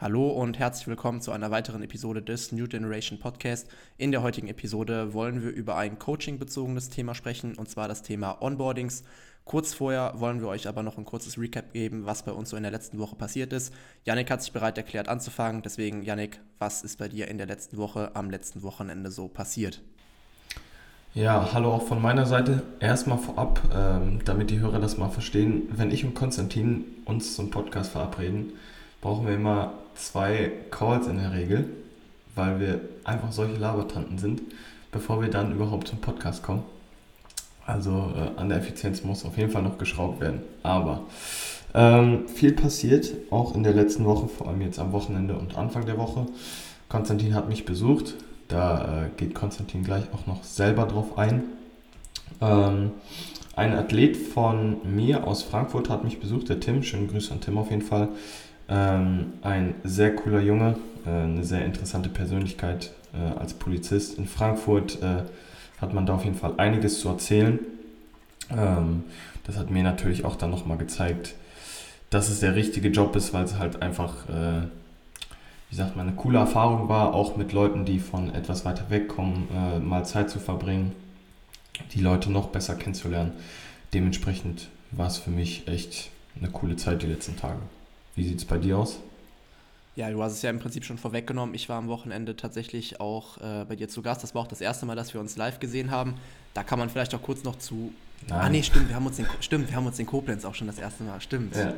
Hallo und herzlich willkommen zu einer weiteren Episode des New Generation Podcast. In der heutigen Episode wollen wir über ein coaching-bezogenes Thema sprechen, und zwar das Thema Onboardings. Kurz vorher wollen wir euch aber noch ein kurzes Recap geben, was bei uns so in der letzten Woche passiert ist. Yannick hat sich bereit erklärt anzufangen, deswegen Yannick, was ist bei dir in der letzten Woche am letzten Wochenende so passiert? Ja, hallo auch von meiner Seite. Erstmal vorab, ähm, damit die Hörer das mal verstehen, wenn ich und Konstantin uns zum Podcast verabreden, brauchen wir immer zwei Calls in der Regel, weil wir einfach solche Labertanten sind, bevor wir dann überhaupt zum Podcast kommen. Also äh, an der Effizienz muss auf jeden Fall noch geschraubt werden. Aber ähm, viel passiert, auch in der letzten Woche, vor allem jetzt am Wochenende und Anfang der Woche. Konstantin hat mich besucht. Da äh, geht Konstantin gleich auch noch selber drauf ein. Ähm, ein Athlet von mir aus Frankfurt hat mich besucht, der Tim. Schönen Grüße an Tim auf jeden Fall. Ähm, ein sehr cooler Junge, äh, eine sehr interessante Persönlichkeit äh, als Polizist. In Frankfurt äh, hat man da auf jeden Fall einiges zu erzählen. Ähm, das hat mir natürlich auch dann nochmal gezeigt, dass es der richtige Job ist, weil es halt einfach, äh, wie sagt man, eine coole Erfahrung war, auch mit Leuten, die von etwas weiter weg kommen, äh, mal Zeit zu verbringen, die Leute noch besser kennenzulernen. Dementsprechend war es für mich echt eine coole Zeit die letzten Tage. Wie sieht es bei dir aus? Ja, du hast es ja im Prinzip schon vorweggenommen. Ich war am Wochenende tatsächlich auch äh, bei dir zu Gast. Das war auch das erste Mal, dass wir uns live gesehen haben. Da kann man vielleicht auch kurz noch zu. Nein. Ah, nee, stimmt, wir haben uns in, stimmt, wir haben uns in Koblenz auch schon das erste Mal. Stimmt. Ja.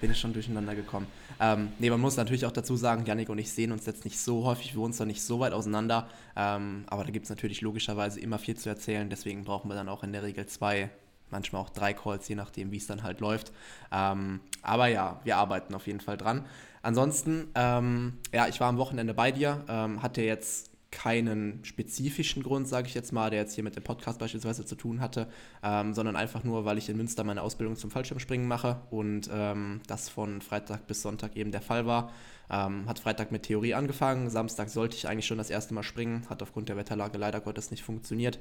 Bin ich schon durcheinander gekommen. Ähm, nee, man muss natürlich auch dazu sagen, Janik und ich sehen uns jetzt nicht so häufig, wir wohnen zwar nicht so weit auseinander, ähm, aber da gibt es natürlich logischerweise immer viel zu erzählen, deswegen brauchen wir dann auch in der Regel zwei manchmal auch drei Calls, je nachdem, wie es dann halt läuft. Ähm, aber ja, wir arbeiten auf jeden Fall dran. Ansonsten, ähm, ja, ich war am Wochenende bei dir, ähm, hatte jetzt keinen spezifischen Grund, sage ich jetzt mal, der jetzt hier mit dem Podcast beispielsweise zu tun hatte, ähm, sondern einfach nur, weil ich in Münster meine Ausbildung zum Fallschirmspringen mache und ähm, das von Freitag bis Sonntag eben der Fall war. Ähm, hat Freitag mit Theorie angefangen, Samstag sollte ich eigentlich schon das erste Mal springen, hat aufgrund der Wetterlage leider Gottes nicht funktioniert.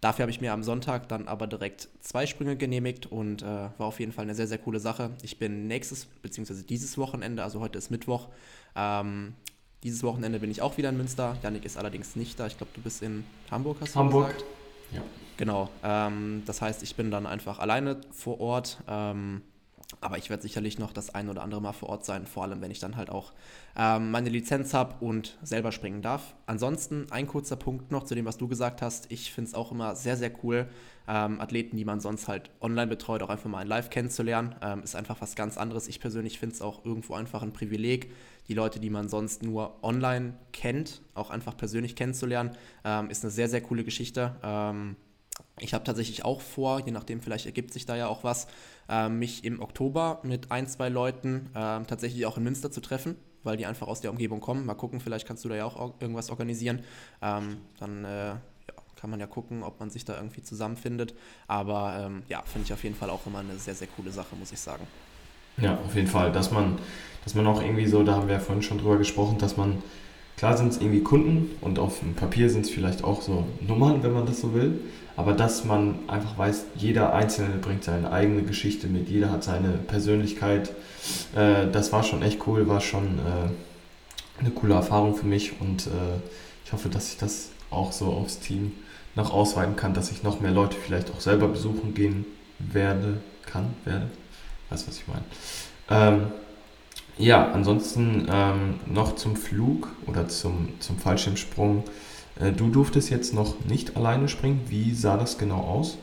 Dafür habe ich mir am Sonntag dann aber direkt zwei Sprünge genehmigt und äh, war auf jeden Fall eine sehr, sehr coole Sache. Ich bin nächstes, beziehungsweise dieses Wochenende, also heute ist Mittwoch, ähm, dieses Wochenende bin ich auch wieder in Münster. Janik ist allerdings nicht da. Ich glaube, du bist in Hamburg, hast du Hamburg. gesagt? Ja. Genau. Ähm, das heißt, ich bin dann einfach alleine vor Ort. Ähm, aber ich werde sicherlich noch das ein oder andere Mal vor Ort sein, vor allem wenn ich dann halt auch ähm, meine Lizenz habe und selber springen darf. Ansonsten ein kurzer Punkt noch zu dem, was du gesagt hast. Ich finde es auch immer sehr, sehr cool, ähm, Athleten, die man sonst halt online betreut, auch einfach mal in Live kennenzulernen. Ähm, ist einfach was ganz anderes. Ich persönlich finde es auch irgendwo einfach ein Privileg, die Leute, die man sonst nur online kennt, auch einfach persönlich kennenzulernen. Ähm, ist eine sehr, sehr coole Geschichte. Ich habe tatsächlich auch vor, je nachdem, vielleicht ergibt sich da ja auch was, äh, mich im Oktober mit ein, zwei Leuten äh, tatsächlich auch in Münster zu treffen, weil die einfach aus der Umgebung kommen. Mal gucken, vielleicht kannst du da ja auch irgendwas organisieren. Ähm, dann äh, ja, kann man ja gucken, ob man sich da irgendwie zusammenfindet. Aber ähm, ja, finde ich auf jeden Fall auch immer eine sehr, sehr coole Sache, muss ich sagen. Ja, auf jeden Fall, dass man, dass man auch irgendwie so, da haben wir ja vorhin schon drüber gesprochen, dass man Klar sind es irgendwie Kunden und auf dem Papier sind es vielleicht auch so Nummern, wenn man das so will. Aber dass man einfach weiß, jeder Einzelne bringt seine eigene Geschichte mit, jeder hat seine Persönlichkeit. Äh, das war schon echt cool, war schon äh, eine coole Erfahrung für mich und äh, ich hoffe, dass ich das auch so aufs Team noch ausweiten kann, dass ich noch mehr Leute vielleicht auch selber besuchen gehen werde, kann, werde. Weißt was ich meine? Ähm, ja, ansonsten ähm, noch zum Flug oder zum, zum Fallschirmsprung. Äh, du durftest jetzt noch nicht alleine springen. Wie sah das genau aus?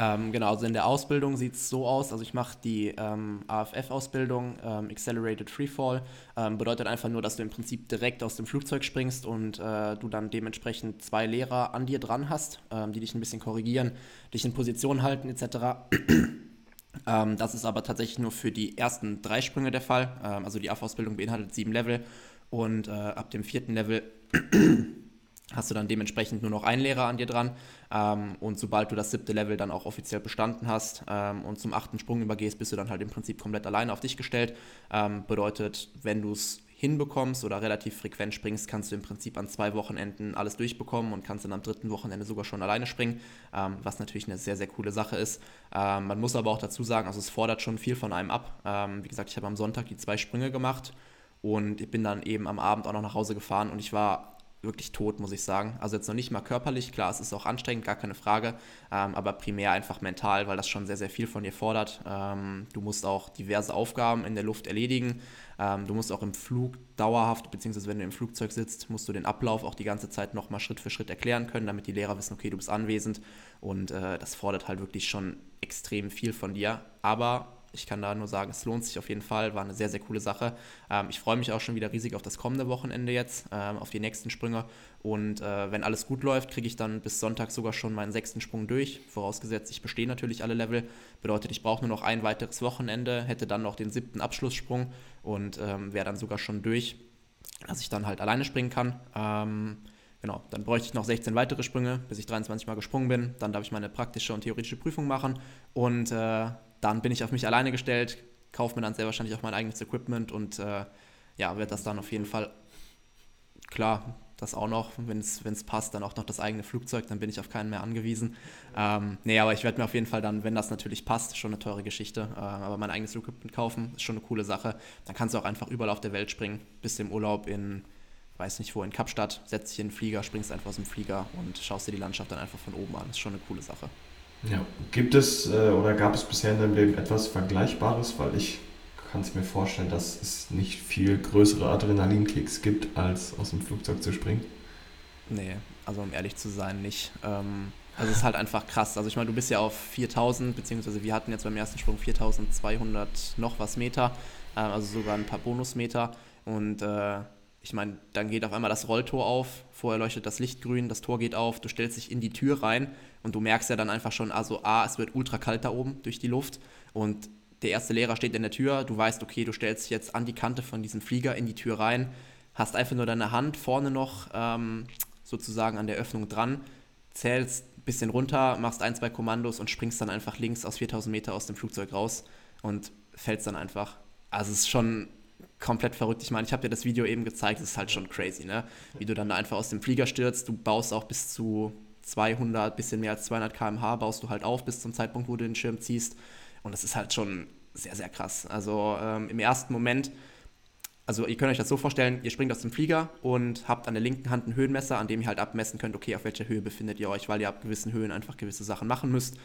Ähm, genau, also in der Ausbildung sieht es so aus, also ich mache die ähm, AFF-Ausbildung, ähm, Accelerated Freefall, ähm, bedeutet einfach nur, dass du im Prinzip direkt aus dem Flugzeug springst und äh, du dann dementsprechend zwei Lehrer an dir dran hast, ähm, die dich ein bisschen korrigieren, dich in Position halten etc. Ähm, das ist aber tatsächlich nur für die ersten drei Sprünge der Fall. Ähm, also die AF-Ausbildung beinhaltet sieben Level und äh, ab dem vierten Level hast du dann dementsprechend nur noch einen Lehrer an dir dran. Ähm, und sobald du das siebte Level dann auch offiziell bestanden hast ähm, und zum achten Sprung übergehst, bist du dann halt im Prinzip komplett alleine auf dich gestellt. Ähm, bedeutet, wenn du es hinbekommst oder relativ frequent springst, kannst du im Prinzip an zwei Wochenenden alles durchbekommen und kannst dann am dritten Wochenende sogar schon alleine springen, ähm, was natürlich eine sehr, sehr coole Sache ist. Ähm, man muss aber auch dazu sagen, also es fordert schon viel von einem ab. Ähm, wie gesagt, ich habe am Sonntag die zwei Sprünge gemacht Und ich bin dann eben am Abend auch noch nach Hause gefahren und ich war wirklich tot, muss ich sagen. Also jetzt noch nicht mal körperlich, klar, es ist auch anstrengend, gar keine Frage, ähm, aber primär einfach mental, weil das schon sehr, sehr viel von dir fordert. Ähm, du musst auch diverse Aufgaben in der Luft erledigen. Ähm, du musst auch im Flug dauerhaft, beziehungsweise wenn du im Flugzeug sitzt, musst du den Ablauf auch die ganze Zeit nochmal Schritt für Schritt erklären können, damit die Lehrer wissen, okay, du bist anwesend. Und äh, das fordert halt wirklich schon extrem viel von dir. Aber ich kann da nur sagen, es lohnt sich auf jeden Fall, war eine sehr, sehr coole Sache. Ähm, ich freue mich auch schon wieder riesig auf das kommende Wochenende jetzt, ähm, auf die nächsten Sprünge. Und äh, wenn alles gut läuft, kriege ich dann bis Sonntag sogar schon meinen sechsten Sprung durch. Vorausgesetzt, ich bestehe natürlich alle Level. Bedeutet, ich brauche nur noch ein weiteres Wochenende, hätte dann noch den siebten Abschlusssprung und ähm, wäre dann sogar schon durch, dass ich dann halt alleine springen kann. Ähm, genau, dann bräuchte ich noch 16 weitere Sprünge, bis ich 23 Mal gesprungen bin. Dann darf ich meine praktische und theoretische Prüfung machen und äh, dann bin ich auf mich alleine gestellt, kaufe mir dann sehr wahrscheinlich auch mein eigenes Equipment und äh, ja, werde das dann auf jeden Fall, klar, das auch noch, wenn es passt, dann auch noch das eigene Flugzeug, dann bin ich auf keinen mehr angewiesen. Ähm, nee, aber ich werde mir auf jeden Fall dann, wenn das natürlich passt, schon eine teure Geschichte, äh, aber mein eigenes Equipment kaufen, ist schon eine coole Sache. Dann kannst du auch einfach überall auf der Welt springen, bis im Urlaub in, weiß nicht wo, in Kapstadt, setzt dich in den Flieger, springst einfach aus dem Flieger und schaust dir die Landschaft dann einfach von oben an. ist schon eine coole Sache. Ja. Gibt es äh, oder gab es bisher in deinem Leben etwas Vergleichbares? Weil ich kann es mir vorstellen, dass es nicht viel größere Adrenalinkicks gibt, als aus dem Flugzeug zu springen. Nee, also um ehrlich zu sein, nicht. Ähm, also es ist halt einfach krass. Also ich meine, du bist ja auf 4000, beziehungsweise wir hatten jetzt beim ersten Sprung 4200 noch was Meter, äh, also sogar ein paar Bonusmeter. Und äh, ich meine, dann geht auf einmal das Rolltor auf, vorher leuchtet das Licht grün, das Tor geht auf, du stellst dich in die Tür rein und du merkst ja dann einfach schon, also A, es wird ultra kalt da oben durch die Luft und der erste Lehrer steht in der Tür, du weißt, okay, du stellst dich jetzt an die Kante von diesem Flieger in die Tür rein, hast einfach nur deine Hand vorne noch ähm, sozusagen an der Öffnung dran, zählst ein bisschen runter, machst ein, zwei Kommandos und springst dann einfach links aus 4000 Meter aus dem Flugzeug raus und fällst dann einfach. Also es ist schon komplett verrückt. Ich meine, ich habe dir das Video eben gezeigt, es ist halt schon crazy, ne? Wie du dann da einfach aus dem Flieger stürzt, du baust auch bis zu 200, bisschen mehr als 200 km/h, baust du halt auf bis zum Zeitpunkt, wo du den Schirm ziehst. Und das ist halt schon sehr, sehr krass. Also ähm, im ersten Moment, also ihr könnt euch das so vorstellen, ihr springt aus dem Flieger und habt an der linken Hand ein Höhenmesser, an dem ihr halt abmessen könnt, okay, auf welcher Höhe befindet ihr euch, weil ihr ab gewissen Höhen einfach gewisse Sachen machen müsst.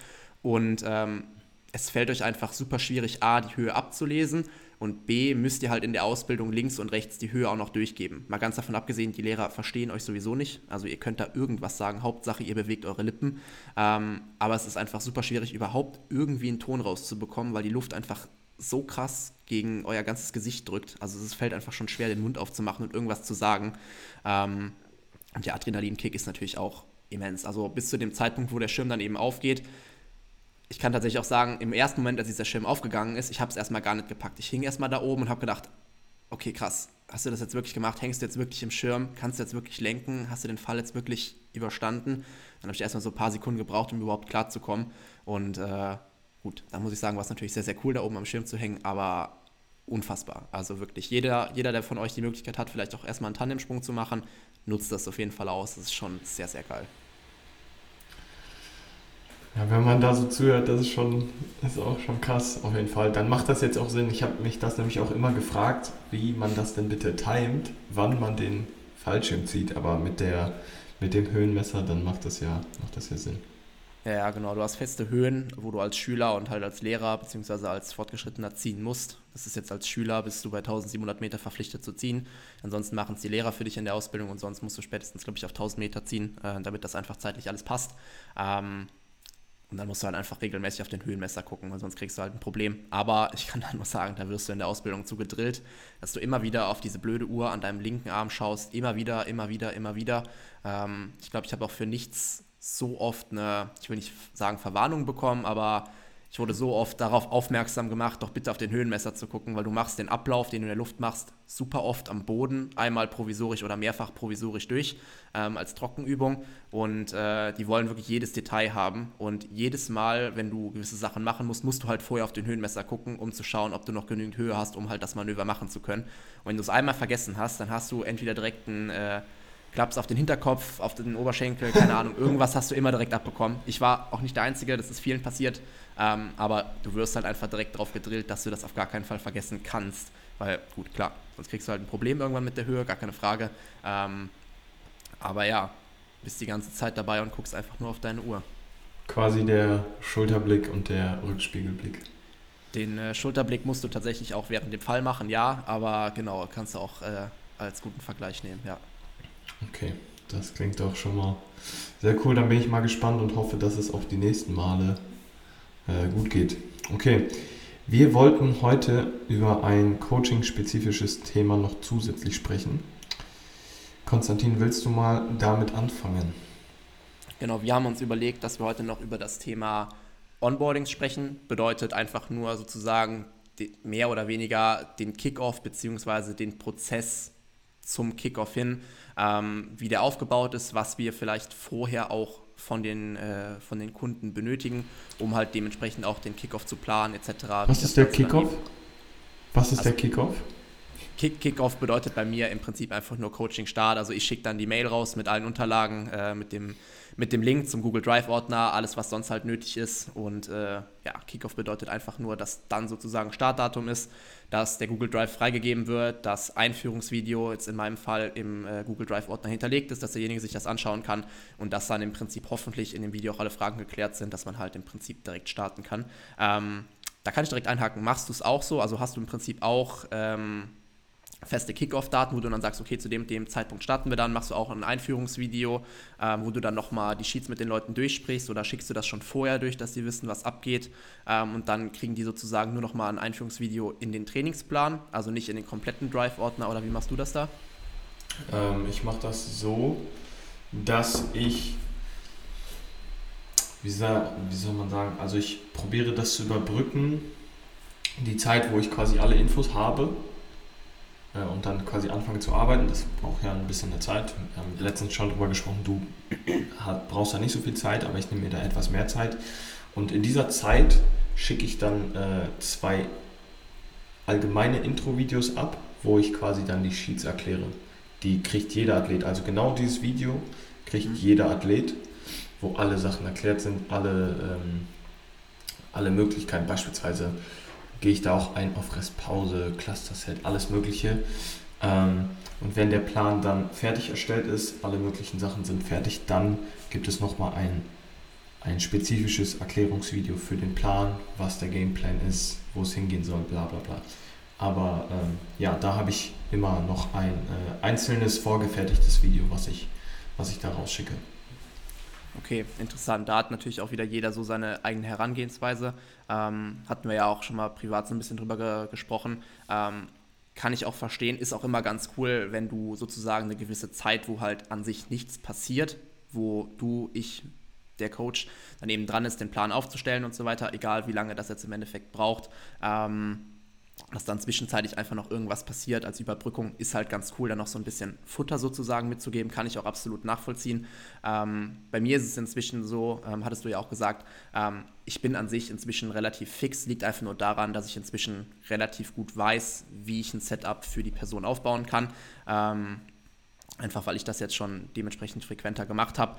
Und ähm, es fällt euch einfach super schwierig, A, die Höhe abzulesen und B, müsst ihr halt in der Ausbildung links und rechts die Höhe auch noch durchgeben. Mal ganz davon abgesehen, die Lehrer verstehen euch sowieso nicht. Also ihr könnt da irgendwas sagen, Hauptsache ihr bewegt eure Lippen. Ähm, aber es ist einfach super schwierig, überhaupt irgendwie einen Ton rauszubekommen, weil die Luft einfach so krass gegen euer ganzes Gesicht drückt. Also es fällt einfach schon schwer, den Mund aufzumachen und irgendwas zu sagen. Ähm, und der Adrenalinkick ist natürlich auch immens. Also bis zu dem Zeitpunkt, wo der Schirm dann eben aufgeht, ich kann tatsächlich auch sagen, im ersten Moment, als dieser Schirm aufgegangen ist, ich habe es erstmal gar nicht gepackt. Ich hing erstmal da oben und habe gedacht, okay, krass, hast du das jetzt wirklich gemacht? Hängst du jetzt wirklich im Schirm? Kannst du jetzt wirklich lenken? Hast du den Fall jetzt wirklich überstanden? Dann habe ich erstmal so ein paar Sekunden gebraucht, um überhaupt klarzukommen. Und äh, gut, dann muss ich sagen, war es natürlich sehr, sehr cool, da oben am Schirm zu hängen, aber unfassbar. Also wirklich, jeder, jeder, der von euch die Möglichkeit hat, vielleicht auch erstmal einen Tandemsprung zu machen, nutzt das auf jeden Fall aus. Das ist schon sehr, sehr geil. Ja, wenn man da so zuhört, das ist schon, ist auch schon krass, auf jeden Fall. Dann macht das jetzt auch Sinn. Ich habe mich das nämlich auch immer gefragt, wie man das denn bitte timet, wann man den Fallschirm zieht. Aber mit der, mit dem Höhenmesser, dann macht das ja, macht das ja Sinn. Ja, ja, genau. Du hast feste Höhen, wo du als Schüler und halt als Lehrer bzw. als Fortgeschrittener ziehen musst. Das ist jetzt als Schüler, bist du bei 1700 Meter verpflichtet zu ziehen. Ansonsten machen es die Lehrer für dich in der Ausbildung und sonst musst du spätestens, glaube ich, auf 1000 Meter ziehen, äh, damit das einfach zeitlich alles passt. Ähm, und dann musst du halt einfach regelmäßig auf den Höhenmesser gucken, weil sonst kriegst du halt ein Problem. Aber ich kann dann nur sagen, da wirst du in der Ausbildung zu gedrillt, dass du immer wieder auf diese blöde Uhr an deinem linken Arm schaust. Immer wieder, immer wieder, immer wieder. Ähm, ich glaube, ich habe auch für nichts so oft eine, ich will nicht sagen Verwarnung bekommen, aber ich wurde so oft darauf aufmerksam gemacht, doch bitte auf den Höhenmesser zu gucken, weil du machst den Ablauf, den du in der Luft machst, super oft am Boden, einmal provisorisch oder mehrfach provisorisch durch, ähm, als Trockenübung. Und äh, die wollen wirklich jedes Detail haben. Und jedes Mal, wenn du gewisse Sachen machen musst, musst du halt vorher auf den Höhenmesser gucken, um zu schauen, ob du noch genügend Höhe hast, um halt das Manöver machen zu können. Und wenn du es einmal vergessen hast, dann hast du entweder direkt einen äh, klappst auf den Hinterkopf, auf den Oberschenkel, keine Ahnung, irgendwas hast du immer direkt abbekommen. Ich war auch nicht der Einzige, das ist vielen passiert, ähm, aber du wirst halt einfach direkt darauf gedrillt, dass du das auf gar keinen Fall vergessen kannst, weil gut, klar, sonst kriegst du halt ein Problem irgendwann mit der Höhe, gar keine Frage. Ähm, aber ja, bist die ganze Zeit dabei und guckst einfach nur auf deine Uhr. Quasi der Schulterblick und der Rückspiegelblick. Den äh, Schulterblick musst du tatsächlich auch während dem Fall machen, ja, aber genau, kannst du auch äh, als guten Vergleich nehmen, ja. Okay, das klingt doch schon mal sehr cool. Dann bin ich mal gespannt und hoffe, dass es auch die nächsten Male äh, gut geht. Okay, wir wollten heute über ein coaching-spezifisches Thema noch zusätzlich sprechen. Konstantin, willst du mal damit anfangen? Genau, wir haben uns überlegt, dass wir heute noch über das Thema Onboardings sprechen. Bedeutet einfach nur sozusagen mehr oder weniger den Kickoff bzw. den Prozess zum Kickoff hin, ähm, wie der aufgebaut ist, was wir vielleicht vorher auch von den, äh, von den Kunden benötigen, um halt dementsprechend auch den Kickoff zu planen etc. Was ist der Kickoff? Was ist also, der Kickoff? Kick, Kickoff bedeutet bei mir im Prinzip einfach nur Coaching-Start. Also ich schicke dann die Mail raus mit allen Unterlagen, äh, mit, dem, mit dem Link zum Google Drive-Ordner, alles, was sonst halt nötig ist. Und äh, ja, Kickoff bedeutet einfach nur, dass dann sozusagen Startdatum ist, dass der Google Drive freigegeben wird, das Einführungsvideo jetzt in meinem Fall im äh, Google Drive-Ordner hinterlegt ist, dass derjenige sich das anschauen kann und dass dann im Prinzip hoffentlich in dem Video auch alle Fragen geklärt sind, dass man halt im Prinzip direkt starten kann. Ähm, da kann ich direkt einhaken. Machst du es auch so? Also hast du im Prinzip auch ähm, feste Kickoff-Daten, wo du dann sagst, okay, zu dem, dem Zeitpunkt starten wir dann, machst du auch ein Einführungsvideo, ähm, wo du dann nochmal die Sheets mit den Leuten durchsprichst oder schickst du das schon vorher durch, dass sie wissen, was abgeht ähm, und dann kriegen die sozusagen nur nochmal ein Einführungsvideo in den Trainingsplan, also nicht in den kompletten Drive-Ordner oder wie machst du das da? Ähm, ich mache das so, dass ich, wie soll, wie soll man sagen, also ich probiere das zu überbrücken, die Zeit, wo ich quasi alle Infos habe äh, und dann quasi anfange zu arbeiten. Das braucht ja ein bisschen eine Zeit. Wir haben letztens schon darüber gesprochen, du brauchst ja nicht so viel Zeit, aber ich nehme mir da etwas mehr Zeit. Und in dieser Zeit schicke ich dann äh, zwei allgemeine Intro-Videos ab, wo ich quasi dann die Sheets erkläre. Die kriegt jeder Athlet. Also genau dieses Video kriegt mhm. jeder Athlet, wo alle Sachen erklärt sind, alle, ähm, alle Möglichkeiten, beispielsweise gehe ich da auch ein auf Restpause, Cluster-Set, alles Mögliche. Ähm, und wenn der Plan dann fertig erstellt ist, alle möglichen Sachen sind fertig, dann gibt es nochmal ein, ein spezifisches Erklärungsvideo für den Plan, was der Gameplan ist, wo es hingehen soll, bla bla bla. Aber ähm, ja, da habe ich immer noch ein äh, einzelnes vorgefertigtes Video, was ich, was ich da rausschicke. Okay, interessant. Da hat natürlich auch wieder jeder so seine eigene Herangehensweise. Ähm, hatten wir ja auch schon mal privat so ein bisschen drüber ge gesprochen. Ähm, kann ich auch verstehen, ist auch immer ganz cool, wenn du sozusagen eine gewisse Zeit, wo halt an sich nichts passiert, wo du, ich, der Coach daneben dran ist, den Plan aufzustellen und so weiter, egal wie lange das jetzt im Endeffekt braucht. Ähm, dass dann zwischenzeitlich einfach noch irgendwas passiert als Überbrückung, ist halt ganz cool, da noch so ein bisschen Futter sozusagen mitzugeben, kann ich auch absolut nachvollziehen. Ähm, bei mir ist es inzwischen so, ähm, hattest du ja auch gesagt, ähm, ich bin an sich inzwischen relativ fix, liegt einfach nur daran, dass ich inzwischen relativ gut weiß, wie ich ein Setup für die Person aufbauen kann. Ähm, einfach weil ich das jetzt schon dementsprechend frequenter gemacht habe.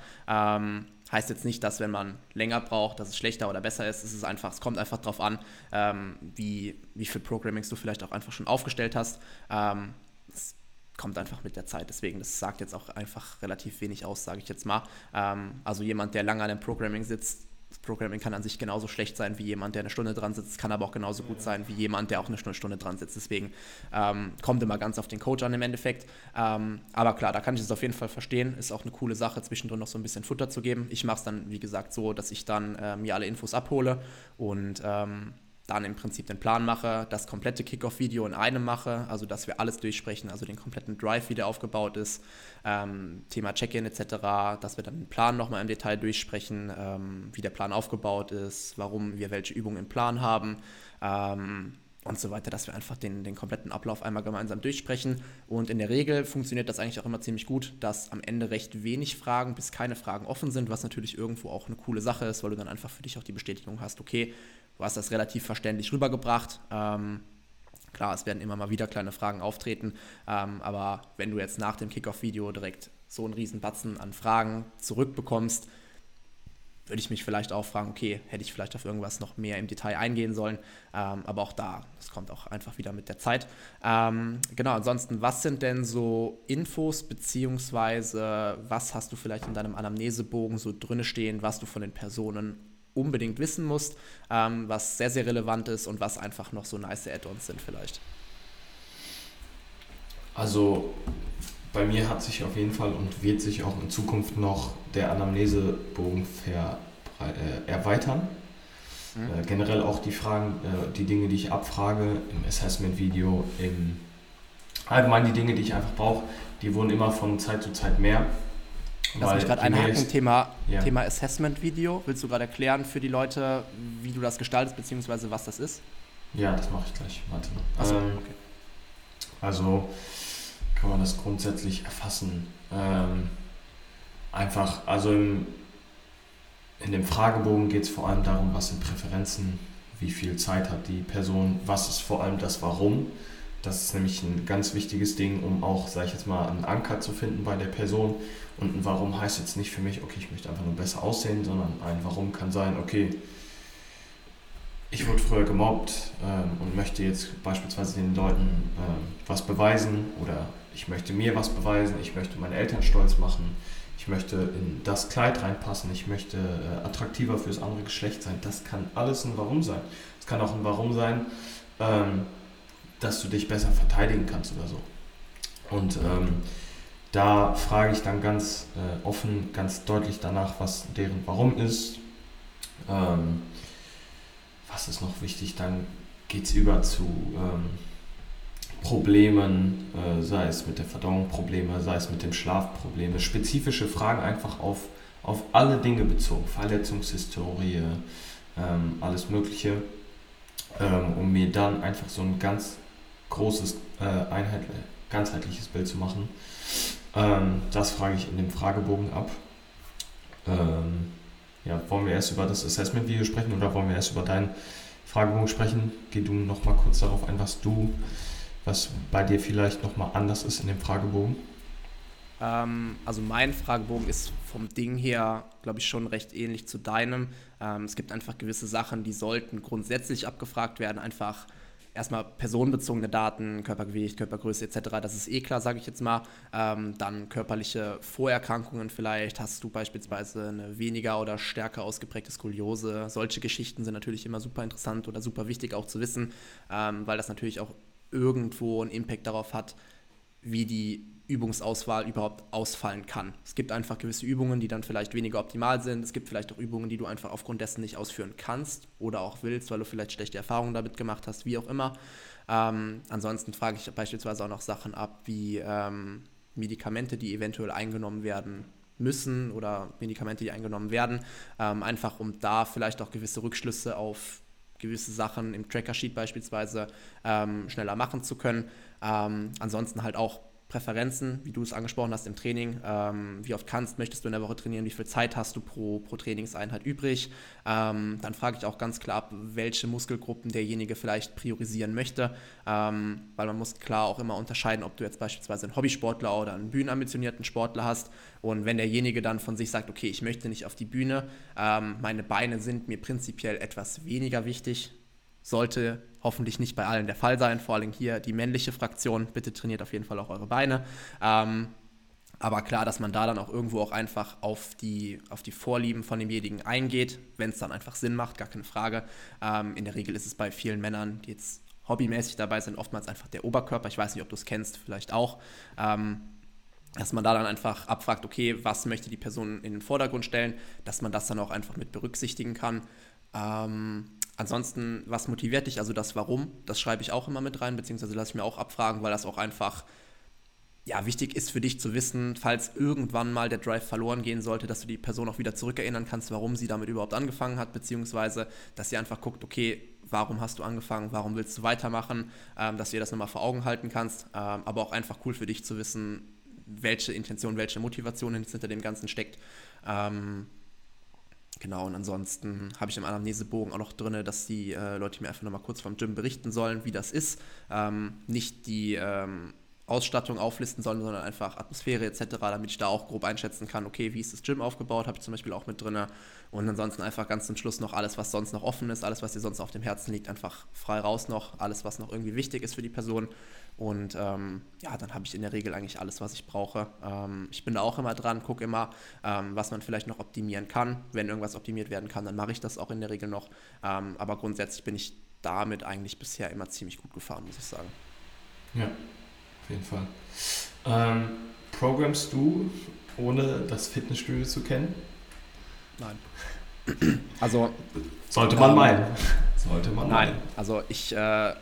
Heißt jetzt nicht, dass wenn man länger braucht, dass es schlechter oder besser ist. Es ist einfach, es kommt einfach darauf an, ähm, wie, wie viel Programmings du vielleicht auch einfach schon aufgestellt hast. Ähm, es kommt einfach mit der Zeit. Deswegen, das sagt jetzt auch einfach relativ wenig aus, sage ich jetzt mal. Ähm, also jemand, der lange an dem Programming sitzt, das Programming kann an sich genauso schlecht sein wie jemand, der eine Stunde dran sitzt, kann aber auch genauso gut sein wie jemand, der auch eine Stunde dran sitzt. Deswegen ähm, kommt immer ganz auf den Coach an im Endeffekt. Ähm, aber klar, da kann ich es auf jeden Fall verstehen. Ist auch eine coole Sache, zwischendrin noch so ein bisschen Futter zu geben. Ich mache es dann, wie gesagt, so, dass ich dann äh, mir alle Infos abhole und ähm, dann im Prinzip den Plan mache, das komplette Kickoff-Video in einem mache, also dass wir alles durchsprechen, also den kompletten Drive, wie der aufgebaut ist, ähm, Thema Check-in etc., dass wir dann den Plan nochmal im Detail durchsprechen, ähm, wie der Plan aufgebaut ist, warum wir welche Übungen im Plan haben ähm, und so weiter, dass wir einfach den, den kompletten Ablauf einmal gemeinsam durchsprechen. Und in der Regel funktioniert das eigentlich auch immer ziemlich gut, dass am Ende recht wenig Fragen bis keine Fragen offen sind, was natürlich irgendwo auch eine coole Sache ist, weil du dann einfach für dich auch die Bestätigung hast, okay, Du hast das relativ verständlich rübergebracht. Ähm, klar, es werden immer mal wieder kleine Fragen auftreten, ähm, aber wenn du jetzt nach dem Kickoff-Video direkt so einen riesen Batzen an Fragen zurückbekommst, würde ich mich vielleicht auch fragen, okay, hätte ich vielleicht auf irgendwas noch mehr im Detail eingehen sollen. Ähm, aber auch da, das kommt auch einfach wieder mit der Zeit. Ähm, genau, ansonsten, was sind denn so Infos, beziehungsweise was hast du vielleicht in deinem Anamnesebogen so drinne stehen, was du von den Personen unbedingt wissen musst, ähm, was sehr, sehr relevant ist und was einfach noch so nice Add-ons sind vielleicht? Also bei mir hat sich auf jeden Fall und wird sich auch in Zukunft noch der Anamnesebogen ver, äh, erweitern. Mhm. Äh, generell auch die Fragen, äh, die Dinge, die ich abfrage im Assessment-Video, im allgemein die Dinge, die ich einfach brauche, die wurden immer von Zeit zu Zeit mehr. Lass mich gerade einhaken, Thema, ja. Thema Assessment-Video. Willst du gerade erklären für die Leute, wie du das gestaltest, beziehungsweise was das ist? Ja, das mache ich gleich. Warte. Achso, ähm, okay. Also, kann man das grundsätzlich erfassen. Ähm, einfach, also im, in dem Fragebogen geht es vor allem darum, was sind Präferenzen, wie viel Zeit hat die Person, was ist vor allem das Warum. Das ist nämlich ein ganz wichtiges Ding, um auch, sage ich jetzt mal, einen Anker zu finden bei der Person. Und ein Warum heißt jetzt nicht für mich, okay, ich möchte einfach nur besser aussehen, sondern ein Warum kann sein, okay, ich wurde früher gemobbt ähm, und möchte jetzt beispielsweise den Leuten ähm, was beweisen oder ich möchte mir was beweisen, ich möchte meine Eltern stolz machen, ich möchte in das Kleid reinpassen, ich möchte äh, attraktiver fürs andere Geschlecht sein. Das kann alles ein Warum sein. Es kann auch ein Warum sein, ähm, dass du dich besser verteidigen kannst oder so. Und ähm, da frage ich dann ganz äh, offen, ganz deutlich danach, was deren Warum ist. Ähm, was ist noch wichtig? Dann geht es über zu ähm, Problemen, äh, sei es mit der Verdauung Probleme, sei es mit dem Schlaf Probleme, spezifische Fragen einfach auf, auf alle Dinge bezogen, Verletzungshistorie, ähm, alles Mögliche, ähm, um mir dann einfach so ein ganz großes, äh, einheit, ganzheitliches Bild zu machen. Ähm, das frage ich in dem Fragebogen ab. Ähm, ja, wollen wir erst über das Assessment-Video sprechen oder wollen wir erst über deinen Fragebogen sprechen? Geh du noch mal kurz darauf ein, was du was bei dir vielleicht nochmal anders ist in dem Fragebogen? Ähm, also mein Fragebogen ist vom Ding her, glaube ich, schon recht ähnlich zu deinem. Ähm, es gibt einfach gewisse Sachen, die sollten grundsätzlich abgefragt werden, einfach erstmal personenbezogene Daten, Körpergewicht, Körpergröße etc., das ist eh klar, sage ich jetzt mal. Ähm, dann körperliche Vorerkrankungen vielleicht, hast du beispielsweise eine weniger oder stärker ausgeprägte Skoliose. Solche Geschichten sind natürlich immer super interessant oder super wichtig auch zu wissen, ähm, weil das natürlich auch irgendwo einen Impact darauf hat, wie die Übungsauswahl überhaupt ausfallen kann. Es gibt einfach gewisse Übungen, die dann vielleicht weniger optimal sind. Es gibt vielleicht auch Übungen, die du einfach aufgrund dessen nicht ausführen kannst oder auch willst, weil du vielleicht schlechte Erfahrungen damit gemacht hast, wie auch immer. Ähm, ansonsten frage ich beispielsweise auch noch Sachen ab, wie ähm, Medikamente, die eventuell eingenommen werden müssen oder Medikamente, die eingenommen werden, ähm, einfach um da vielleicht auch gewisse Rückschlüsse auf gewisse Sachen im Tracker-Sheet beispielsweise ähm, schneller machen zu können. Ähm, ansonsten halt auch Präferenzen, wie du es angesprochen hast im Training. Ähm, wie oft kannst, möchtest du in der Woche trainieren? Wie viel Zeit hast du pro, pro Trainingseinheit übrig? Ähm, dann frage ich auch ganz klar ab, welche Muskelgruppen derjenige vielleicht priorisieren möchte. Ähm, weil man muss klar auch immer unterscheiden, ob du jetzt beispielsweise einen Hobbysportler oder einen bühnenambitionierten Sportler hast. Und wenn derjenige dann von sich sagt, okay, ich möchte nicht auf die Bühne, ähm, meine Beine sind mir prinzipiell etwas weniger wichtig, sollte hoffentlich nicht bei allen der Fall sein. Vor allem hier die männliche Fraktion. Bitte trainiert auf jeden Fall auch eure Beine. Ähm, aber klar, dass man da dann auch irgendwo auch einfach auf die, auf die Vorlieben von demjenigen eingeht, wenn es dann einfach Sinn macht, gar keine Frage. Ähm, in der Regel ist es bei vielen Männern, die jetzt hobbymäßig dabei sind, oftmals einfach der Oberkörper. Ich weiß nicht, ob du es kennst, vielleicht auch. Ähm, dass man da dann einfach abfragt, okay, was möchte die Person in den Vordergrund stellen, dass man das dann auch einfach mit berücksichtigen kann. Ähm, ansonsten, was motiviert dich? Also das Warum, das schreibe ich auch immer mit rein, beziehungsweise lasse ich mir auch abfragen, weil das auch einfach ja, wichtig ist für dich zu wissen, falls irgendwann mal der Drive verloren gehen sollte, dass du die Person auch wieder zurückerinnern kannst, warum sie damit überhaupt angefangen hat, beziehungsweise dass sie einfach guckt, okay, warum hast du angefangen, warum willst du weitermachen, ähm, dass du dir das nochmal vor Augen halten kannst, ähm, aber auch einfach cool für dich zu wissen, welche Intention, welche Motivation hinter dem Ganzen steckt. Ähm, Genau, und ansonsten habe ich im Anamnesebogen auch noch drin, dass die äh, Leute mir einfach nochmal kurz vom Gym berichten sollen, wie das ist. Ähm, nicht die ähm, Ausstattung auflisten sollen, sondern einfach Atmosphäre etc., damit ich da auch grob einschätzen kann, okay, wie ist das Gym aufgebaut, habe ich zum Beispiel auch mit drin. Und ansonsten einfach ganz zum Schluss noch alles, was sonst noch offen ist, alles, was dir sonst auf dem Herzen liegt, einfach frei raus noch, alles, was noch irgendwie wichtig ist für die Person. Und ähm, ja, dann habe ich in der Regel eigentlich alles, was ich brauche. Ähm, ich bin da auch immer dran, gucke immer, ähm, was man vielleicht noch optimieren kann. Wenn irgendwas optimiert werden kann, dann mache ich das auch in der Regel noch. Ähm, aber grundsätzlich bin ich damit eigentlich bisher immer ziemlich gut gefahren, muss ich sagen. Ja, auf jeden Fall. Ähm, programmst du, ohne das Fitnessstudio zu kennen? Nein. Also. Sollte man ähm, meinen. Sollte man Nein, meinen. also ich äh,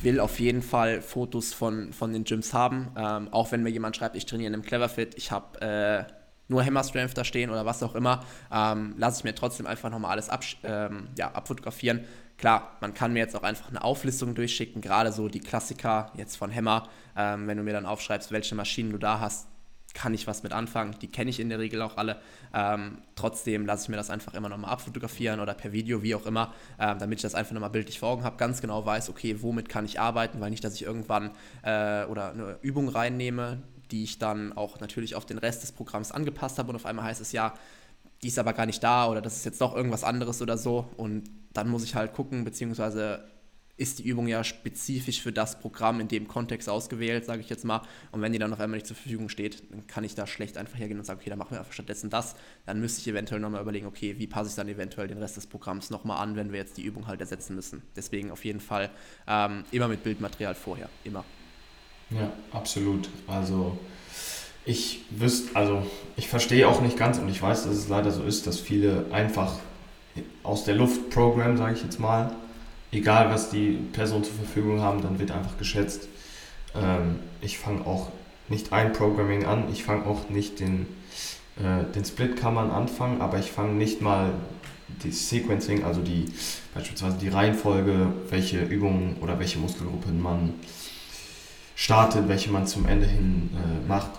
will auf jeden Fall Fotos von, von den Gyms haben. Ähm, auch wenn mir jemand schreibt, ich trainiere in einem Cleverfit, ich habe äh, nur Hammer Strength da stehen oder was auch immer, ähm, lasse ich mir trotzdem einfach nochmal alles ab, ähm, ja, abfotografieren. Klar, man kann mir jetzt auch einfach eine Auflistung durchschicken, gerade so die Klassiker jetzt von Hammer. Ähm, wenn du mir dann aufschreibst, welche Maschinen du da hast, kann ich was mit anfangen. Die kenne ich in der Regel auch alle. Ähm, trotzdem lasse ich mir das einfach immer nochmal abfotografieren oder per Video, wie auch immer, ähm, damit ich das einfach nochmal bildlich vor Augen habe, ganz genau weiß, okay, womit kann ich arbeiten, weil nicht, dass ich irgendwann äh, oder eine Übung reinnehme, die ich dann auch natürlich auf den Rest des Programms angepasst habe und auf einmal heißt es ja, die ist aber gar nicht da oder das ist jetzt doch irgendwas anderes oder so und dann muss ich halt gucken, beziehungsweise ist die Übung ja spezifisch für das Programm in dem Kontext ausgewählt, sage ich jetzt mal. Und wenn die dann auf einmal nicht zur Verfügung steht, dann kann ich da schlecht einfach hergehen und sagen, okay, dann machen wir einfach stattdessen das. Dann müsste ich eventuell nochmal überlegen, okay, wie passe ich dann eventuell den Rest des Programms nochmal an, wenn wir jetzt die Übung halt ersetzen müssen. Deswegen auf jeden Fall ähm, immer mit Bildmaterial vorher, immer. Ja, absolut. Also ich wüsste, also ich verstehe auch nicht ganz und ich weiß, dass es leider so ist, dass viele einfach aus der Luft Programm, sage ich jetzt mal, egal was die Personen zur Verfügung haben, dann wird einfach geschätzt. Ähm, ich fange auch nicht ein Programming an, ich fange auch nicht den, äh, den Split kann man anfangen, aber ich fange nicht mal die Sequencing, also die beispielsweise die Reihenfolge, welche Übungen oder welche Muskelgruppen man startet, welche man zum Ende hin äh, macht.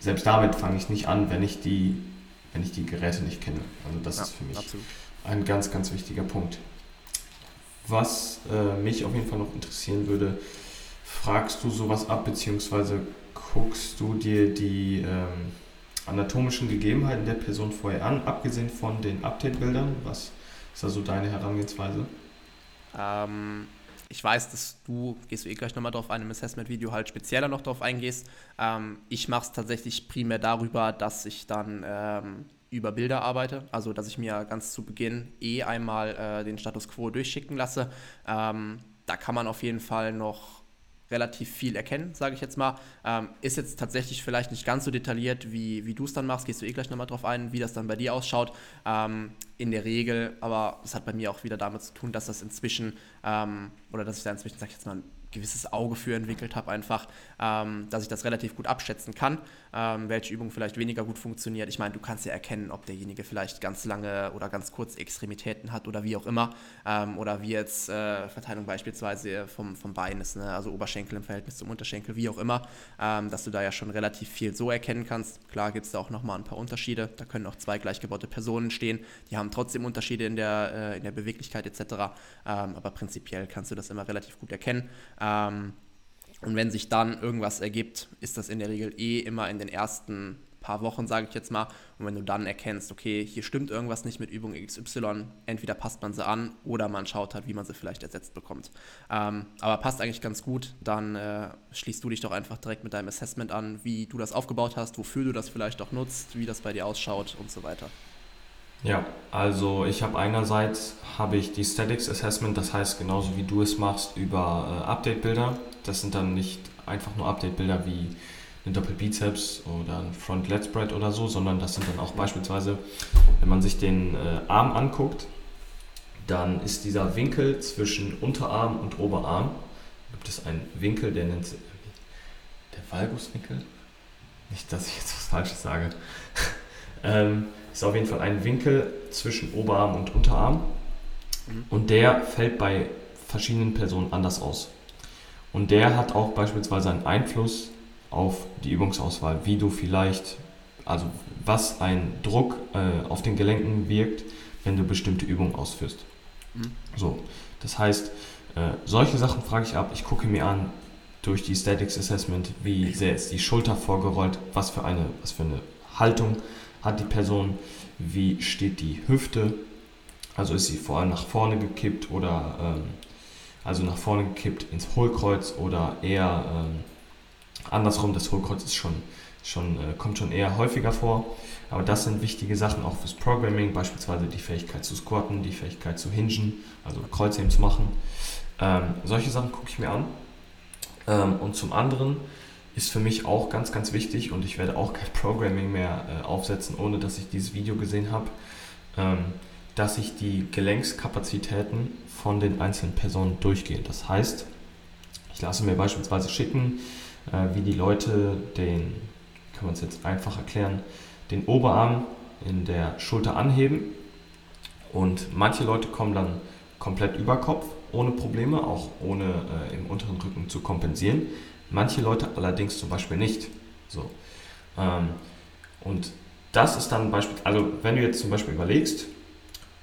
Selbst damit fange ich nicht an, wenn ich die, wenn ich die Geräte nicht kenne. Also das ja, ist für mich absolut ein ganz, ganz wichtiger Punkt. Was äh, mich auf jeden Fall noch interessieren würde, fragst du sowas ab, beziehungsweise guckst du dir die ähm, anatomischen Gegebenheiten der Person vorher an, abgesehen von den Update-Bildern? Was ist da so deine Herangehensweise? Ähm, ich weiß, dass du, gehst du eh gleich nochmal drauf ein, im Assessment-Video halt spezieller noch drauf eingehst. Ähm, ich mache es tatsächlich primär darüber, dass ich dann ähm, über Bilder arbeite, also dass ich mir ganz zu Beginn eh einmal äh, den Status quo durchschicken lasse. Ähm, da kann man auf jeden Fall noch relativ viel erkennen, sage ich jetzt mal. Ähm, ist jetzt tatsächlich vielleicht nicht ganz so detailliert, wie, wie du es dann machst. Gehst du eh gleich nochmal drauf ein, wie das dann bei dir ausschaut. Ähm, in der Regel, aber es hat bei mir auch wieder damit zu tun, dass das inzwischen, ähm, oder dass ich da inzwischen, sag ich jetzt mal, gewisses Auge für entwickelt habe, einfach, ähm, dass ich das relativ gut abschätzen kann, ähm, welche Übung vielleicht weniger gut funktioniert. Ich meine, du kannst ja erkennen, ob derjenige vielleicht ganz lange oder ganz kurz Extremitäten hat oder wie auch immer, ähm, oder wie jetzt äh, Verteilung beispielsweise vom, vom Bein ist, ne? also Oberschenkel im Verhältnis zum Unterschenkel, wie auch immer, ähm, dass du da ja schon relativ viel so erkennen kannst. Klar gibt es da auch nochmal ein paar Unterschiede, da können auch zwei gleichgebaute Personen stehen, die haben trotzdem Unterschiede in der, äh, in der Beweglichkeit etc., ähm, aber prinzipiell kannst du das immer relativ gut erkennen. Und wenn sich dann irgendwas ergibt, ist das in der Regel eh immer in den ersten paar Wochen, sage ich jetzt mal. Und wenn du dann erkennst, okay, hier stimmt irgendwas nicht mit Übung XY, entweder passt man sie an oder man schaut halt, wie man sie vielleicht ersetzt bekommt. Ähm, aber passt eigentlich ganz gut. Dann äh, schließt du dich doch einfach direkt mit deinem Assessment an, wie du das aufgebaut hast, wofür du das vielleicht auch nutzt, wie das bei dir ausschaut und so weiter. Ja, also ich habe einerseits habe ich die Statics Assessment, das heißt genauso wie du es machst über äh, Update-Bilder. Das sind dann nicht einfach nur Update-Bilder wie ein Doppelbizeps oder ein Front Lat Spread oder so, sondern das sind dann auch beispielsweise, wenn man sich den äh, Arm anguckt, dann ist dieser Winkel zwischen Unterarm und Oberarm, gibt es einen Winkel, der nennt sich der Valguswinkel. Nicht, dass ich jetzt was Falsches sage. ähm, ist auf jeden Fall ein Winkel zwischen Oberarm und Unterarm. Mhm. Und der fällt bei verschiedenen Personen anders aus. Und der hat auch beispielsweise einen Einfluss auf die Übungsauswahl, wie du vielleicht, also was ein Druck äh, auf den Gelenken wirkt, wenn du bestimmte Übungen ausführst. Mhm. So, das heißt, äh, solche Sachen frage ich ab, ich gucke mir an, durch die Statics Assessment, wie sehr ist die Schulter vorgerollt, was für eine, was für eine Haltung hat die Person, wie steht die Hüfte, also ist sie vor allem nach vorne gekippt oder ähm, also nach vorne gekippt ins Hohlkreuz oder eher ähm, andersrum, das Hohlkreuz ist schon, schon, äh, kommt schon eher häufiger vor. Aber das sind wichtige Sachen auch fürs Programming, beispielsweise die Fähigkeit zu squatten, die Fähigkeit zu hingen, also Kreuzheben zu machen. Ähm, solche Sachen gucke ich mir an. Ähm, und zum anderen ist für mich auch ganz, ganz wichtig und ich werde auch kein Programming mehr äh, aufsetzen, ohne dass ich dieses Video gesehen habe, ähm, dass ich die Gelenkskapazitäten von den einzelnen Personen durchgehe. Das heißt, ich lasse mir beispielsweise schicken, äh, wie die Leute den, kann man es jetzt einfach erklären, den Oberarm in der Schulter anheben und manche Leute kommen dann komplett über Kopf, ohne Probleme, auch ohne äh, im unteren Rücken zu kompensieren. Manche Leute allerdings zum Beispiel nicht. So. Ähm, und das ist dann Beispiel, also wenn du jetzt zum Beispiel überlegst,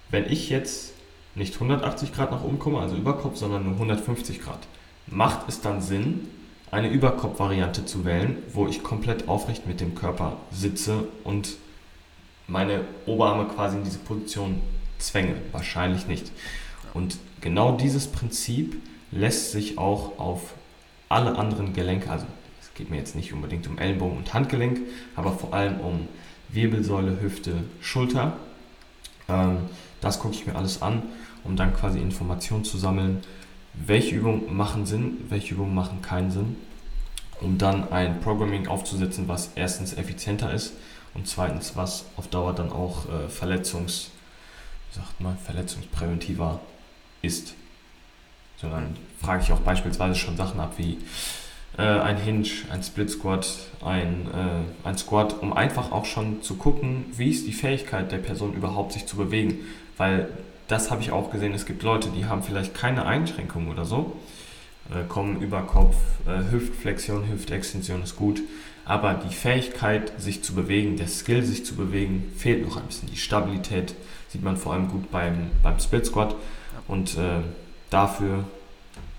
wenn ich jetzt nicht 180 Grad nach oben komme, also Überkopf, sondern nur 150 Grad, macht es dann Sinn, eine Überkopfvariante zu wählen, wo ich komplett aufrecht mit dem Körper sitze und meine Oberarme quasi in diese Position zwänge? Wahrscheinlich nicht. Und genau dieses Prinzip lässt sich auch auf alle anderen Gelenke, also es geht mir jetzt nicht unbedingt um Ellenbogen und Handgelenk, aber vor allem um Wirbelsäule, Hüfte, Schulter. Ähm, das gucke ich mir alles an, um dann quasi Informationen zu sammeln, welche Übungen machen Sinn, welche Übungen machen keinen Sinn, um dann ein Programming aufzusetzen, was erstens effizienter ist und zweitens, was auf Dauer dann auch äh, Verletzungs, sagt man, verletzungspräventiver ist. So, dann frage ich auch beispielsweise schon Sachen ab wie äh, ein Hinge, ein Split Squat, ein, äh, ein Squat, um einfach auch schon zu gucken, wie ist die Fähigkeit der Person überhaupt sich zu bewegen. Weil das habe ich auch gesehen, es gibt Leute, die haben vielleicht keine Einschränkungen oder so, äh, kommen über Kopf, äh, Hüftflexion, Hüftextension ist gut, aber die Fähigkeit, sich zu bewegen, der Skill, sich zu bewegen, fehlt noch ein bisschen. Die Stabilität sieht man vor allem gut beim, beim Split Squat und äh, dafür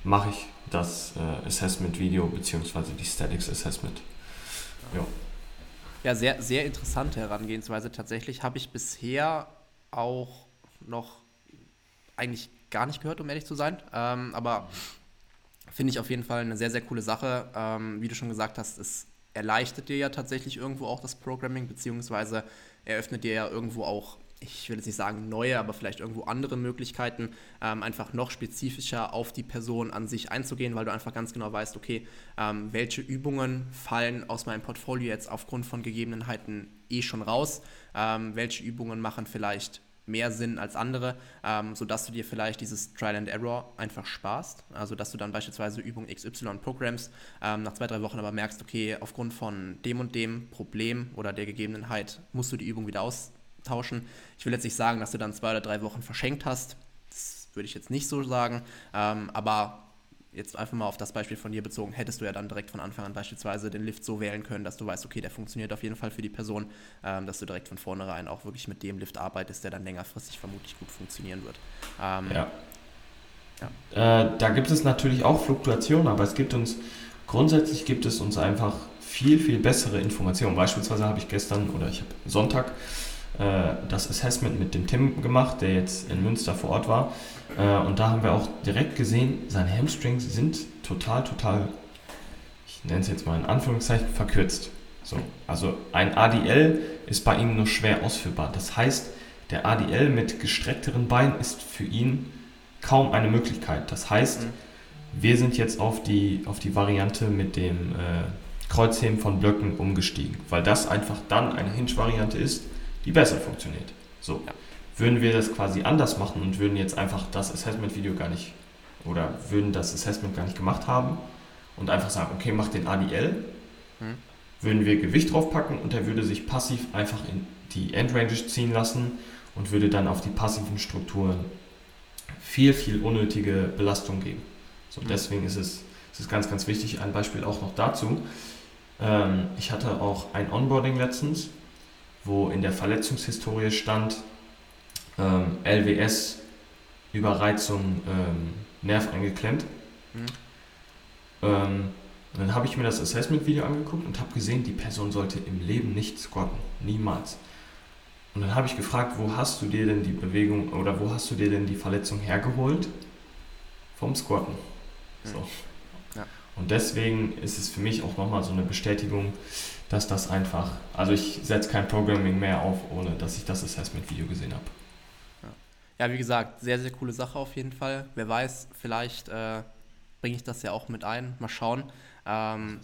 mache ich das äh, Assessment-Video bzw. die Statics Assessment. Ja. ja, sehr, sehr interessante Herangehensweise. Tatsächlich habe ich bisher auch noch eigentlich gar nicht gehört, um ehrlich zu sein. Ähm, aber finde ich auf jeden Fall eine sehr, sehr coole Sache. Ähm, wie du schon gesagt hast, es erleichtert dir ja tatsächlich irgendwo auch das Programming, beziehungsweise eröffnet dir ja irgendwo auch ich will jetzt nicht sagen neue, aber vielleicht irgendwo andere Möglichkeiten, ähm, einfach noch spezifischer auf die Person an sich einzugehen, weil du einfach ganz genau weißt, okay, ähm, welche Übungen fallen aus meinem Portfolio jetzt aufgrund von Gegebenheiten eh schon raus, ähm, welche Übungen machen vielleicht mehr Sinn als andere, ähm, sodass du dir vielleicht dieses Trial and Error einfach sparst. Also dass du dann beispielsweise Übung XY programmst, ähm, nach zwei, drei Wochen aber merkst, okay, aufgrund von dem und dem Problem oder der Gegebenheit musst du die Übung wieder aus tauschen. Ich will jetzt nicht sagen, dass du dann zwei oder drei Wochen verschenkt hast. Das würde ich jetzt nicht so sagen. Ähm, aber jetzt einfach mal auf das Beispiel von dir bezogen, hättest du ja dann direkt von Anfang an beispielsweise den Lift so wählen können, dass du weißt, okay, der funktioniert auf jeden Fall für die Person, ähm, dass du direkt von vornherein auch wirklich mit dem Lift arbeitest, der dann längerfristig vermutlich gut funktionieren wird. Ähm, ja. ja. Äh, da gibt es natürlich auch Fluktuationen, aber es gibt uns, grundsätzlich gibt es uns einfach viel, viel bessere Informationen. Beispielsweise habe ich gestern oder ich habe Sonntag das Assessment mit dem Tim gemacht, der jetzt in Münster vor Ort war. Äh, und da haben wir auch direkt gesehen, seine Hamstrings sind total, total, ich nenne es jetzt mal in Anführungszeichen, verkürzt. So, also ein ADL ist bei ihm nur schwer ausführbar. Das heißt, der ADL mit gestreckteren Beinen ist für ihn kaum eine Möglichkeit. Das heißt, mhm. wir sind jetzt auf die, auf die Variante mit dem äh, Kreuzheben von Blöcken umgestiegen, weil das einfach dann eine Hinge-Variante ist, die besser funktioniert. So. Ja. Würden wir das quasi anders machen und würden jetzt einfach das Assessment-Video gar nicht oder würden das Assessment gar nicht gemacht haben und einfach sagen, okay, mach den ADL, hm. würden wir Gewicht draufpacken und er würde sich passiv einfach in die Endrange ziehen lassen und würde dann auf die passiven Strukturen viel, viel unnötige Belastung geben. So, hm. deswegen ist es, ist es ganz, ganz wichtig. Ein Beispiel auch noch dazu. Ähm, ich hatte auch ein Onboarding letztens wo in der Verletzungshistorie stand, ähm, LWS, Überreizung, ähm, Nerv eingeklemmt. Mhm. Ähm, Und dann habe ich mir das Assessment-Video angeguckt und habe gesehen, die Person sollte im Leben nicht squatten. Niemals. Und dann habe ich gefragt, wo hast du dir denn die Bewegung oder wo hast du dir denn die Verletzung hergeholt? Vom Squatten. So. Ja. Und deswegen ist es für mich auch nochmal so eine Bestätigung, dass das einfach, also ich setze kein Programming mehr auf, ohne dass ich das Assessment-Video gesehen habe. Ja. wie gesagt, sehr, sehr coole Sache auf jeden Fall. Wer weiß, vielleicht äh, bringe ich das ja auch mit ein. Mal schauen. Ähm,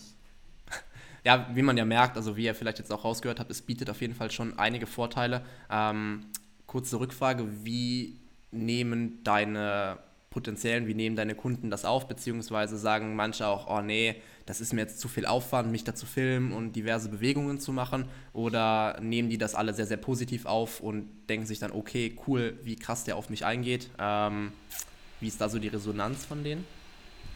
ja, wie man ja merkt, also wie ihr vielleicht jetzt auch rausgehört habt, es bietet auf jeden Fall schon einige Vorteile. Ähm, kurze Rückfrage, wie nehmen deine potenziellen, wie nehmen deine Kunden das auf, beziehungsweise sagen manche auch, oh nee, das ist mir jetzt zu viel Aufwand, mich da zu filmen und diverse Bewegungen zu machen, oder nehmen die das alle sehr, sehr positiv auf und denken sich dann, okay, cool, wie krass der auf mich eingeht. Ähm, wie ist da so die Resonanz von denen?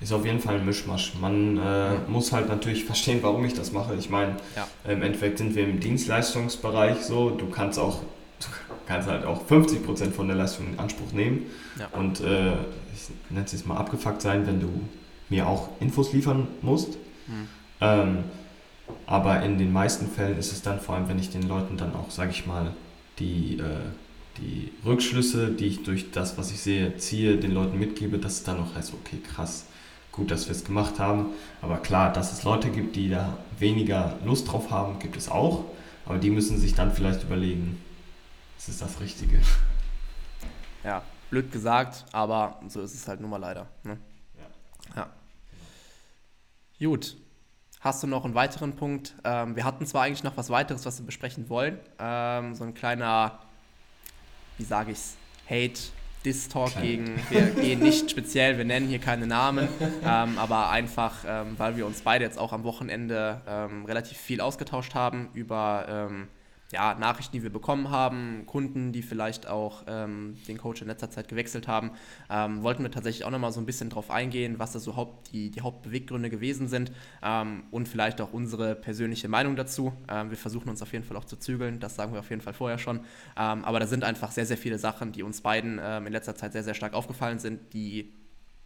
ist auf jeden Fall ein Mischmasch. Man äh, muss halt natürlich verstehen, warum ich das mache. Ich meine, ja. im Endeffekt sind wir im Dienstleistungsbereich so. Du kannst auch, du kannst halt auch 50% von der Leistung in Anspruch nehmen. Ja. Und äh, ich nenne es jetzt mal abgefuckt sein, wenn du mir auch Infos liefern musst. Mhm. Ähm, aber in den meisten Fällen ist es dann vor allem, wenn ich den Leuten dann auch, sage ich mal, die, äh, die Rückschlüsse, die ich durch das, was ich sehe, ziehe, den Leuten mitgebe, dass es dann auch heißt, okay, krass gut, dass wir es gemacht haben. Aber klar, dass es Leute gibt, die da weniger Lust drauf haben, gibt es auch. Aber die müssen sich dann vielleicht überlegen, ist es das Richtige? Ja, blöd gesagt, aber so ist es halt nun mal leider. Ne? Ja. ja. Gut. Hast du noch einen weiteren Punkt? Ähm, wir hatten zwar eigentlich noch was weiteres, was wir besprechen wollen. Ähm, so ein kleiner, wie sage ich es, Hate Diss-Talk gegen, wir gehen nicht speziell, wir nennen hier keine Namen, ähm, aber einfach, ähm, weil wir uns beide jetzt auch am Wochenende ähm, relativ viel ausgetauscht haben über ähm, ja, Nachrichten, die wir bekommen haben, Kunden, die vielleicht auch ähm, den Coach in letzter Zeit gewechselt haben, ähm, wollten wir tatsächlich auch nochmal so ein bisschen drauf eingehen, was da so Haupt, die, die Hauptbeweggründe gewesen sind ähm, und vielleicht auch unsere persönliche Meinung dazu. Ähm, wir versuchen uns auf jeden Fall auch zu zügeln, das sagen wir auf jeden Fall vorher schon. Ähm, aber da sind einfach sehr, sehr viele Sachen, die uns beiden ähm, in letzter Zeit sehr, sehr stark aufgefallen sind, die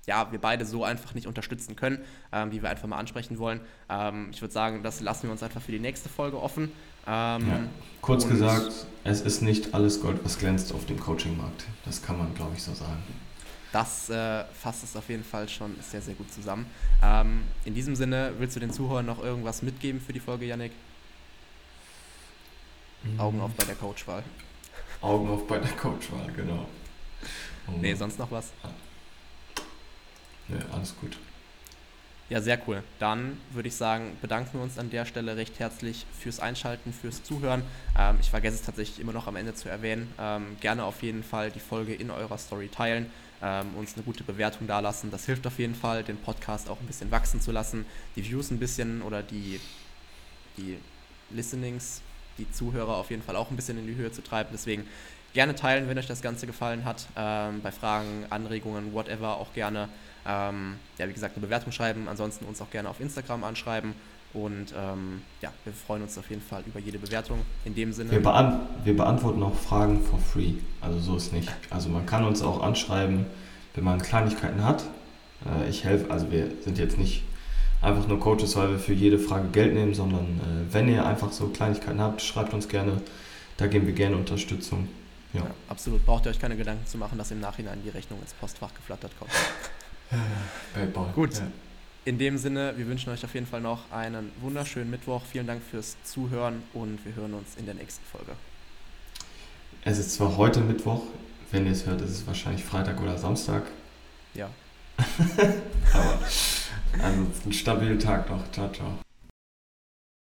ja, wir beide so einfach nicht unterstützen können, ähm, die wir einfach mal ansprechen wollen. Ähm, ich würde sagen, das lassen wir uns einfach für die nächste Folge offen. Ähm, ja. Kurz gesagt, es ist nicht alles Gold, was glänzt auf dem Coaching-Markt. Das kann man, glaube ich, so sagen. Das äh, fasst es auf jeden Fall schon sehr, sehr gut zusammen. Ähm, in diesem Sinne, willst du den Zuhörern noch irgendwas mitgeben für die Folge, Yannick? Mhm. Augen auf bei der Coachwahl. Augen auf bei der Coachwahl, genau. Oh. Nee, sonst noch was? Nee, alles gut. Ja, sehr cool. Dann würde ich sagen, bedanken wir uns an der Stelle recht herzlich fürs Einschalten, fürs Zuhören. Ähm, ich vergesse es tatsächlich immer noch am Ende zu erwähnen. Ähm, gerne auf jeden Fall die Folge in eurer Story teilen, ähm, uns eine gute Bewertung dalassen. Das hilft auf jeden Fall, den Podcast auch ein bisschen wachsen zu lassen, die Views ein bisschen oder die, die Listenings, die Zuhörer auf jeden Fall auch ein bisschen in die Höhe zu treiben. Deswegen gerne teilen, wenn euch das Ganze gefallen hat. Ähm, bei Fragen, Anregungen, whatever auch gerne ähm, ja, wie gesagt, eine Bewertung schreiben. Ansonsten uns auch gerne auf Instagram anschreiben. Und ähm, ja, wir freuen uns auf jeden Fall über jede Bewertung. In dem Sinne. Wir, beant wir beantworten auch Fragen for free. Also so ist nicht. Also man kann uns auch anschreiben, wenn man Kleinigkeiten hat. Äh, ich helfe, also wir sind jetzt nicht einfach nur Coaches, weil wir für jede Frage Geld nehmen, sondern äh, wenn ihr einfach so Kleinigkeiten habt, schreibt uns gerne. Da geben wir gerne Unterstützung. Ja. ja absolut. Braucht ihr euch keine Gedanken zu machen, dass im Nachhinein die Rechnung ins Postfach geflattert kommt. Baseball. Gut. Ja. In dem Sinne, wir wünschen euch auf jeden Fall noch einen wunderschönen Mittwoch. Vielen Dank fürs Zuhören und wir hören uns in der nächsten Folge. Es ist zwar heute Mittwoch, wenn ihr es hört, ist es wahrscheinlich Freitag oder Samstag. Ja. Aber einen stabilen Tag noch. Ciao, ciao.